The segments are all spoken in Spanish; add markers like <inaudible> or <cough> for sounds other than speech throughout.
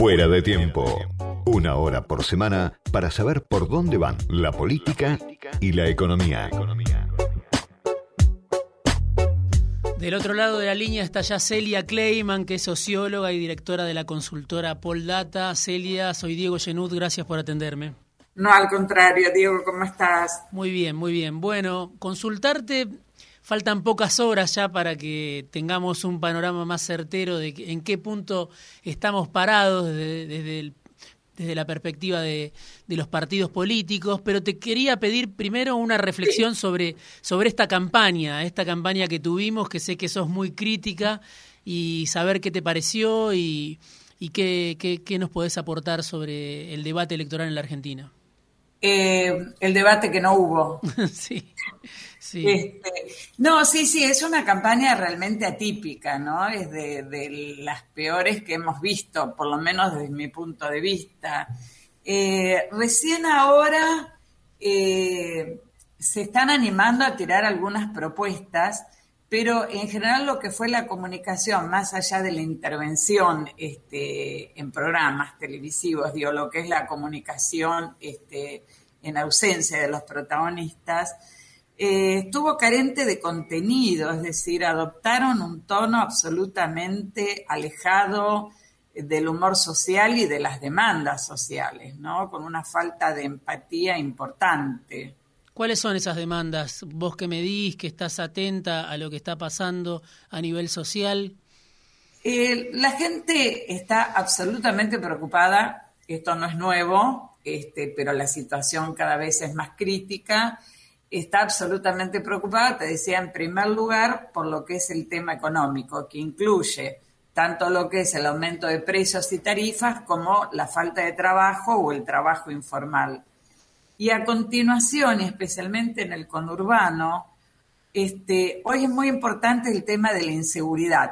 Fuera de tiempo. Una hora por semana para saber por dónde van la política y la economía. Del otro lado de la línea está ya Celia Kleiman, que es socióloga y directora de la consultora Poldata. Celia, soy Diego Genud, gracias por atenderme. No, al contrario, Diego, ¿cómo estás? Muy bien, muy bien. Bueno, consultarte, faltan pocas horas ya para que tengamos un panorama más certero de en qué punto estamos parados desde, desde, la perspectiva de, los partidos políticos, pero te quería pedir primero una reflexión sobre, sobre esta campaña, esta campaña que tuvimos, que sé que sos muy crítica, y saber qué te pareció y, y qué, qué, qué nos podés aportar sobre el debate electoral en la Argentina. Eh, el debate que no hubo. <laughs> sí, Este, no, sí, sí, es una campaña realmente atípica, ¿no? Es de, las peores que hemos visto, por lo menos desde mi punto de vista. Eh, recién ahora eh, se están animando a tirar algunas propuestas, pero en general lo que fue la comunicación, más allá de la intervención este, en programas televisivos, digo, lo que es la comunicación este, en ausencia de los protagonistas, eh, estuvo carente de contenido, es decir, adoptaron un tono absolutamente alejado del humor social y de las demandas sociales, ¿no? Con una falta de empatía importante. ¿Cuáles son esas demandas? Vos que me medís, que estás atenta a lo que está pasando a nivel social. Eh, la gente está absolutamente preocupada, esto no es nuevo, este, pero la situación cada vez es más crítica. Está absolutamente preocupada, te decía, en primer lugar, por lo que es el tema económico, que incluye tanto lo que es el aumento de precios y tarifas como la falta de trabajo o el trabajo informal. Y a continuación, y especialmente en el conurbano, este, hoy es muy importante el tema de la inseguridad.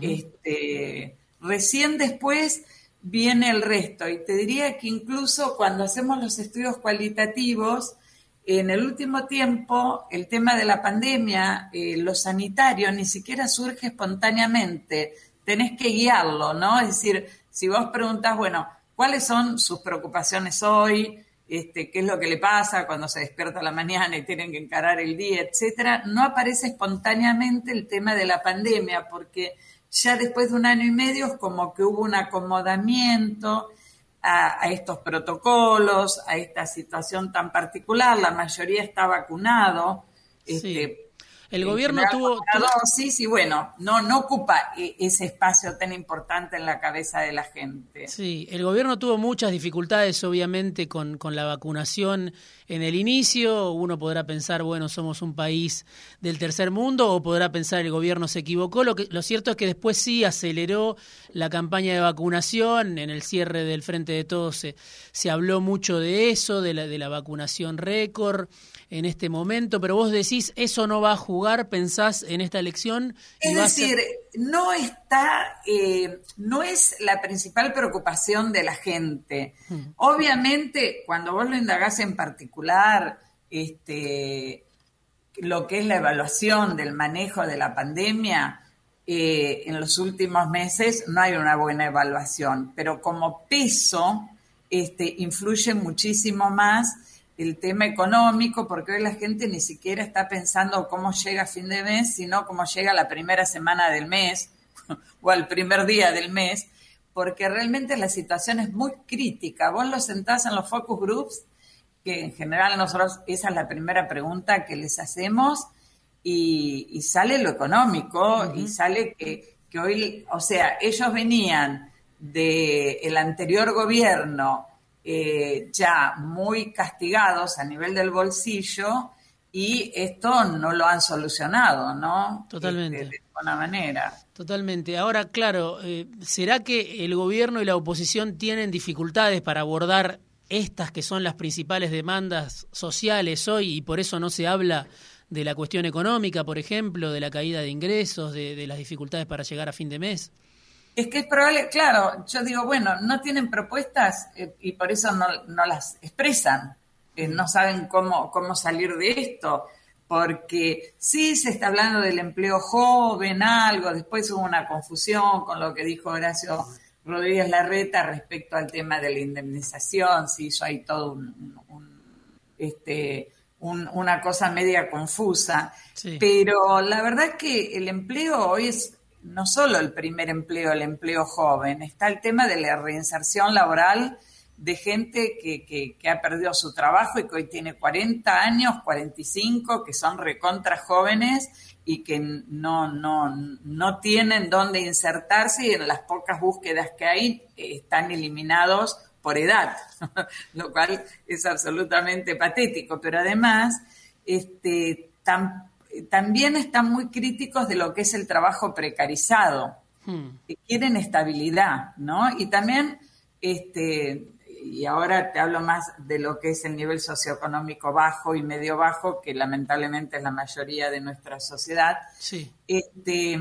este, recién después viene el resto. Y te diría que incluso cuando hacemos los estudios cualitativos, en el último tiempo, el tema de la pandemia, eh, lo sanitario, ni siquiera surge espontáneamente. Tenés que guiarlo, ¿no? Es decir, si vos preguntas, bueno, ¿cuáles son sus preocupaciones hoy? este, qué es lo que le pasa cuando se despierta la mañana y tienen que encarar el día, etcétera, no aparece espontáneamente el tema de la pandemia, porque ya después de un año y medio es como que hubo un acomodamiento a, estos protocolos, a esta situación tan particular, la mayoría está vacunado. Este, el gobierno tuvo... dosis y bueno, no, no ocupa e, ese espacio tan importante en la cabeza de la gente. Sí, el gobierno tuvo muchas dificultades obviamente con, con la vacunación en el inicio. Uno podrá pensar, bueno, somos un país del tercer mundo o podrá pensar el gobierno se equivocó. Lo, que, lo cierto es que después sí aceleró la campaña de vacunación. En el cierre del Frente de Todos se, se habló mucho de eso, de la, de la vacunación récord en este momento, pero vos decís, eso no va a jugar, pensás en esta elección. es decir, no está, eh, no es la principal preocupación de la gente. Hmm. Obviamente, cuando vos lo indagás en particular, este, lo que es la evaluación del manejo de la pandemia, eh, en los últimos meses no hay una buena evaluación, pero como peso este, influye muchísimo más el tema económico, porque hoy la gente ni siquiera está pensando cómo llega a fin de mes, sino cómo llega la primera semana del mes <laughs> o al primer día del mes, porque realmente la situación es muy crítica. Vos lo sentás en los focus groups, que en general nosotros esa es la primera pregunta que les hacemos, y, sale lo económico, y sale que, que, hoy, o sea, ellos venían del el anterior gobierno, eh, ya muy castigados a nivel del bolsillo y esto no lo han solucionado, ¿no? Totalmente. Este, de alguna manera. Totalmente. Ahora, claro, eh, ¿será que el gobierno y la oposición tienen dificultades para abordar estas que son las principales demandas sociales hoy y por eso no se habla de la cuestión económica, por ejemplo, de la caída de ingresos, de las dificultades para llegar a fin de mes? Es que es probable, claro, yo digo, bueno, no tienen propuestas eh, y por eso no, las expresan, eh, no saben cómo, cómo salir de esto, porque sí se está hablando del empleo joven, algo, después hubo una confusión con lo que dijo Horacio Rodríguez Larreta respecto al tema de la indemnización, si hizo ahí todo un, este, una cosa media confusa. Pero la verdad es que el empleo hoy es no solo el primer empleo, el empleo joven, está el tema de la reinserción laboral de gente que, que, ha perdido su trabajo y que hoy tiene 40 años, 45, que son recontra jóvenes y que no, no, no tienen dónde insertarse y en las pocas búsquedas que hay están eliminados por edad, <laughs> lo cual es absolutamente patético. Pero además, este, también están muy críticos de lo que es el trabajo precarizado, hmm. que quieren estabilidad, ¿no? Y también este, y ahora te hablo más de lo que es el nivel socioeconómico bajo y medio bajo, que lamentablemente es la mayoría de nuestra sociedad. Sí. Este,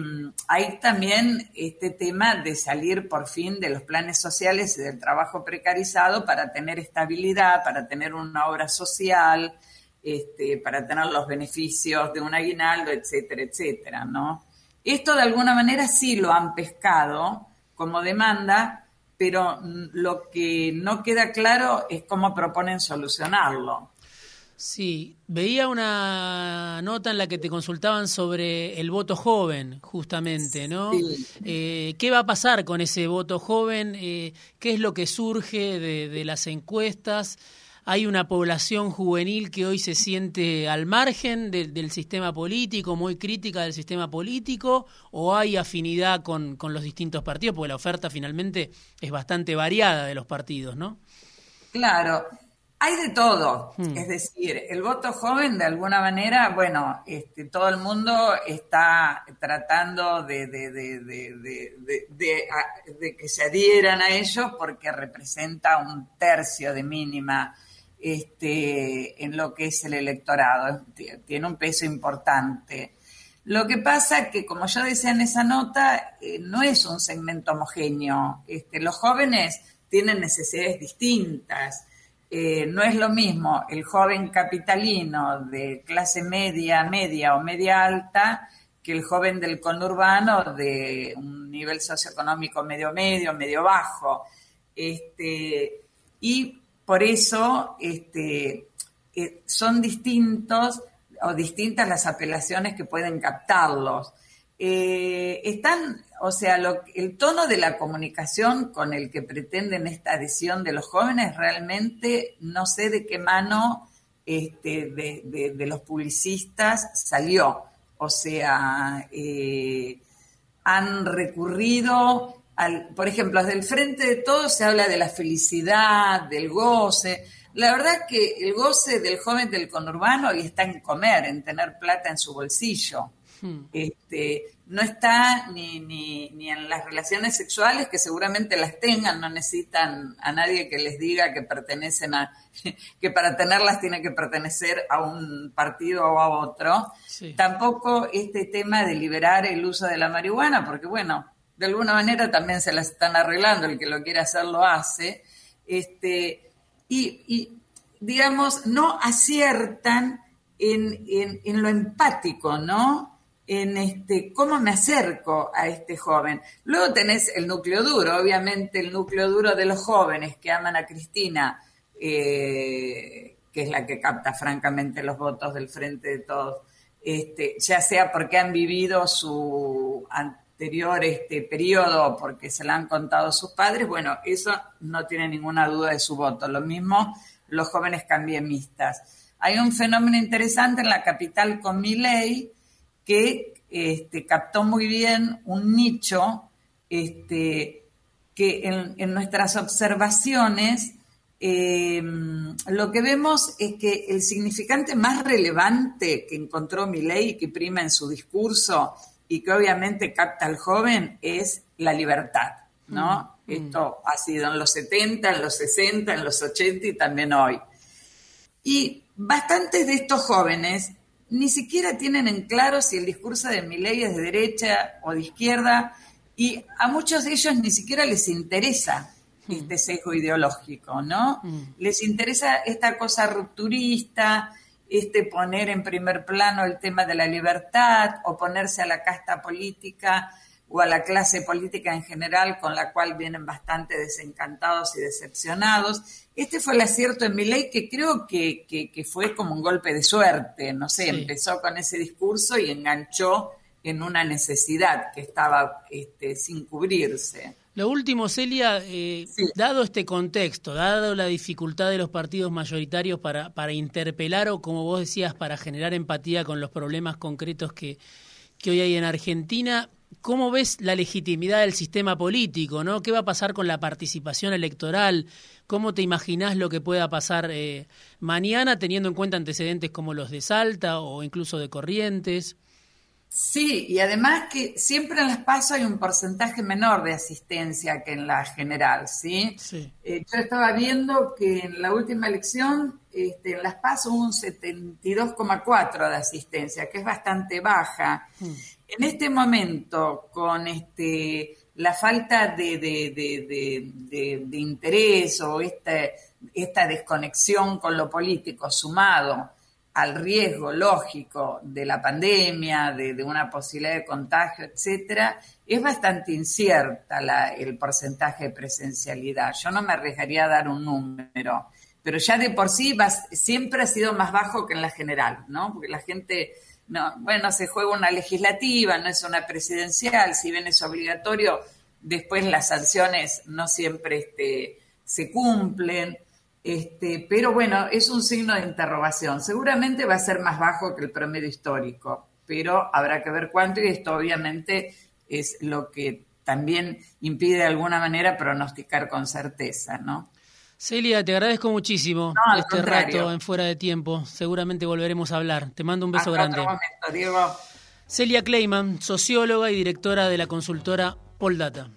hay también este tema de salir por fin de los planes sociales y del trabajo precarizado para tener estabilidad, para tener una obra social, este, para tener los beneficios de un aguinaldo, etcétera, etcétera, ¿no? Esto de alguna manera sí lo han pescado como demanda, pero lo que no queda claro es cómo proponen solucionarlo. Sí, veía una nota en la que te consultaban sobre el voto joven, justamente, ¿no? Eh, ¿Qué va a pasar con ese voto joven? Eh, ¿Qué es lo que surge de, de las encuestas? Hay una población juvenil que hoy se siente al margen del sistema político, muy crítica del sistema político, o hay afinidad con, los distintos partidos, porque la oferta finalmente es bastante variada de los partidos, ¿no? Claro, hay de todo, hmm. es decir, el voto joven de alguna manera, bueno, este, todo el mundo está tratando de, de, de, que se adhieran a ellos porque representa un tercio de mínima este, en lo que es el electorado, tiene un peso importante. Lo que pasa que, como yo decía en esa nota, eh, no es un segmento homogéneo. Este, los jóvenes tienen necesidades distintas. Eh, no es lo mismo el joven capitalino de clase media, media o media alta que el joven del conurbano de un nivel socioeconómico medio medio, medio bajo. Este, y por eso este, eh, son distintos o distintas las apelaciones que pueden captarlos. Eh, están, o sea, el tono de la comunicación con el que pretenden esta adhesión de los jóvenes realmente no sé de qué mano este, de, los publicistas salió. O sea, eh, han recurrido por ejemplo, desde el frente de todos se habla de la felicidad, del goce. La verdad que el goce del joven del conurbano y está en comer, en tener plata en su bolsillo. Hmm. Este, no está ni, ni, ni, en las relaciones sexuales, que seguramente las tengan, no necesitan a nadie que les diga que pertenecen a, <laughs> que para tenerlas tiene que pertenecer a un partido o a otro. Tampoco este tema de liberar el uso de la marihuana, porque bueno, de alguna manera también se las están arreglando, el que lo quiere hacer lo hace, este, y, digamos, no aciertan en, lo empático, ¿no? En este, cómo me acerco a este joven. Luego tenés el núcleo duro, obviamente el núcleo duro de los jóvenes que aman a Cristina, eh, que es la que capta francamente los votos del frente de todos, este, ya sea porque han vivido su anterior este periodo porque se la han contado sus padres, bueno, eso no tiene ninguna duda de su voto. Lo mismo los jóvenes cambiemistas. Hay un fenómeno interesante en la capital con mi ley que este, captó muy bien un nicho este, que en, nuestras observaciones em, lo que vemos es que el significante más relevante que encontró mi ley y que prima en su discurso y que obviamente capta al joven es la libertad, ¿no? Mm, mm. Esto ha sido en los 70, en los 60, en los 80 y también hoy. Y bastantes de estos jóvenes ni siquiera tienen en claro si el discurso de mi ley es de derecha o de izquierda y a muchos de ellos ni siquiera les interesa mm. este sesgo ideológico, ¿no? Les interesa esta cosa rupturista, este, poner en primer plano el tema de la libertad, oponerse a la casta política, o a la clase política en general, con la cual vienen bastante desencantados y decepcionados. Este fue el acierto en mi ley que creo que, fue como un golpe de suerte, no sé, empezó con ese discurso y enganchó en una necesidad que estaba este, sin cubrirse. Lo último, Celia, eh, dado este contexto, dado la dificultad de los partidos mayoritarios para, para interpelar o, como vos decías, para generar empatía con los problemas concretos que, que hoy hay en Argentina, ¿cómo ves la legitimidad del sistema político? ¿no? ¿Qué va a pasar con la participación electoral? ¿Cómo te imaginás lo que pueda pasar eh, mañana, teniendo en cuenta antecedentes como los de Salta o incluso de Corrientes? Sí, y además que siempre en las PASO hay un porcentaje menor de asistencia que en la general, ¿sí? Eh, yo estaba viendo que en la última elección este, en las PASO hubo un 72,4 de asistencia, que es bastante baja. Mm. En este momento, con este, la falta de, de, de interés o esta, esta desconexión con lo político sumado al riesgo lógico de la pandemia, de, una posibilidad de contagio, etcétera, es bastante incierta el porcentaje de presencialidad. Yo no me arriesgaría a dar un número, pero ya de por sí siempre ha sido más bajo que en la general, ¿no? Porque la gente, no, bueno, se juega una legislativa, no es una presidencial, si bien es obligatorio, después las sanciones no siempre este, se cumplen. Este, pero bueno, es un signo de interrogación. Seguramente va a ser más bajo que el promedio histórico, pero habrá que ver cuánto y esto obviamente es lo que también impide de alguna manera pronosticar con certeza, ¿no? Celia, te agradezco muchísimo este rato en fuera de tiempo. Seguramente volveremos a hablar. Te mando un beso grande. Otro momento, Diego. Celia Kleiman, socióloga y directora de la consultora Poldata.